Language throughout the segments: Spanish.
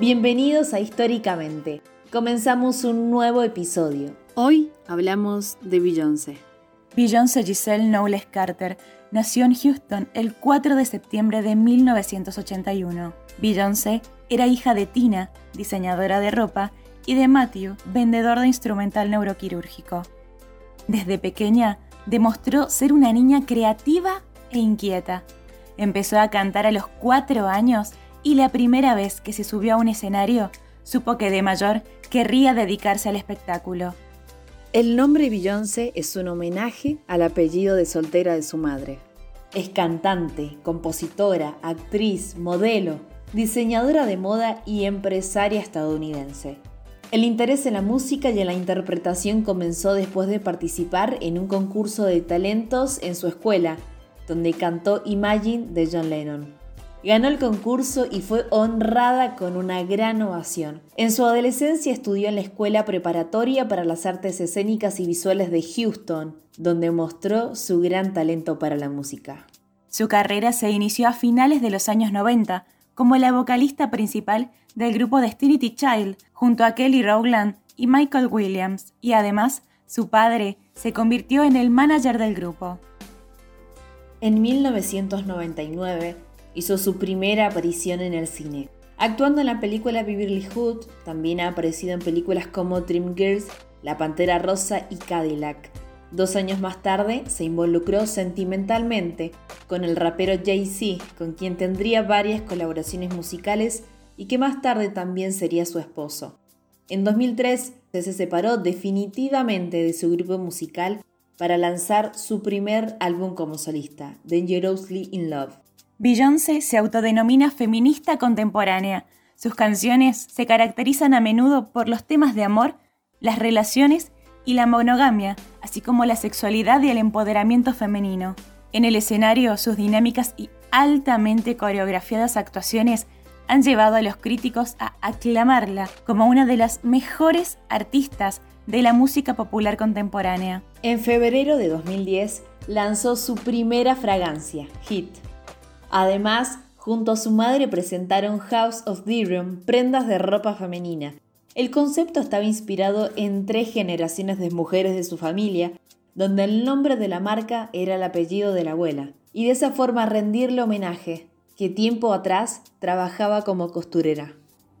Bienvenidos a Históricamente. Comenzamos un nuevo episodio. Hoy hablamos de Beyoncé. Beyoncé Giselle Knowles Carter nació en Houston el 4 de septiembre de 1981. Beyoncé era hija de Tina, diseñadora de ropa, y de Matthew, vendedor de instrumental neuroquirúrgico. Desde pequeña demostró ser una niña creativa e inquieta. Empezó a cantar a los cuatro años y la primera vez que se subió a un escenario, supo que de mayor querría dedicarse al espectáculo. El nombre Beyoncé es un homenaje al apellido de soltera de su madre. Es cantante, compositora, actriz, modelo, diseñadora de moda y empresaria estadounidense. El interés en la música y en la interpretación comenzó después de participar en un concurso de talentos en su escuela, donde cantó Imagine de John Lennon. Ganó el concurso y fue honrada con una gran ovación. En su adolescencia estudió en la Escuela Preparatoria para las Artes Escénicas y Visuales de Houston, donde mostró su gran talento para la música. Su carrera se inició a finales de los años 90 como la vocalista principal del grupo Destiny Child, junto a Kelly Rowland y Michael Williams, y además su padre se convirtió en el manager del grupo. En 1999, hizo su primera aparición en el cine. Actuando en la película Beverly Hood, también ha aparecido en películas como Dreamgirls, La Pantera Rosa y Cadillac. Dos años más tarde se involucró sentimentalmente con el rapero Jay-Z, con quien tendría varias colaboraciones musicales y que más tarde también sería su esposo. En 2003 se separó definitivamente de su grupo musical para lanzar su primer álbum como solista, Dangerously in Love. Beyoncé se autodenomina feminista contemporánea. Sus canciones se caracterizan a menudo por los temas de amor, las relaciones y la monogamia, así como la sexualidad y el empoderamiento femenino. En el escenario, sus dinámicas y altamente coreografiadas actuaciones han llevado a los críticos a aclamarla como una de las mejores artistas de la música popular contemporánea. En febrero de 2010 lanzó su primera fragancia, Hit, Además, junto a su madre presentaron House of Room, prendas de ropa femenina. El concepto estaba inspirado en tres generaciones de mujeres de su familia, donde el nombre de la marca era el apellido de la abuela, y de esa forma rendirle homenaje, que tiempo atrás trabajaba como costurera.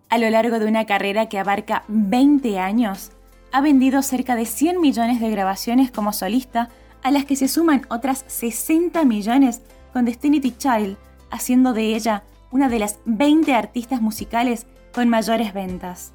A lo largo de una carrera que abarca 20 años, ha vendido cerca de 100 millones de grabaciones como solista, a las que se suman otras 60 millones con Destiny Child, haciendo de ella una de las 20 artistas musicales con mayores ventas.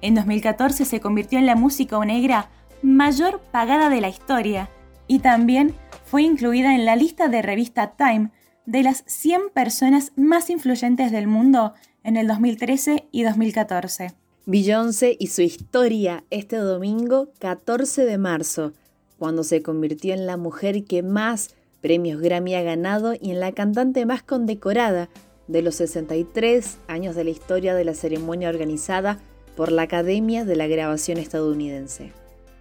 En 2014 se convirtió en la música negra mayor pagada de la historia y también fue incluida en la lista de revista Time de las 100 personas más influyentes del mundo en el 2013 y 2014. Beyoncé y su historia este domingo 14 de marzo, cuando se convirtió en la mujer que más Premios Grammy ha ganado y en la cantante más condecorada de los 63 años de la historia de la ceremonia organizada por la Academia de la Grabación estadounidense.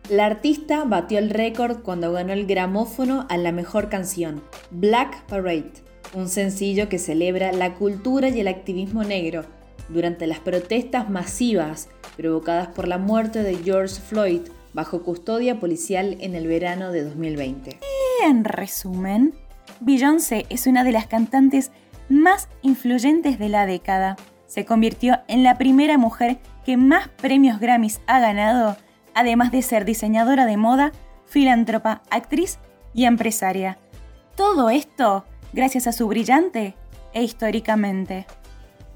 La artista batió el récord cuando ganó el gramófono a la mejor canción, Black Parade, un sencillo que celebra la cultura y el activismo negro durante las protestas masivas provocadas por la muerte de George Floyd bajo custodia policial en el verano de 2020. En resumen, Beyoncé es una de las cantantes más influyentes de la década. Se convirtió en la primera mujer que más premios Grammys ha ganado, además de ser diseñadora de moda, filántropa, actriz y empresaria. Todo esto gracias a su brillante e históricamente.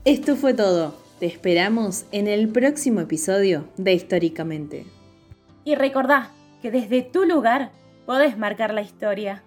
Esto fue todo. Te esperamos en el próximo episodio de Históricamente. Y recordá que desde tu lugar podés marcar la historia.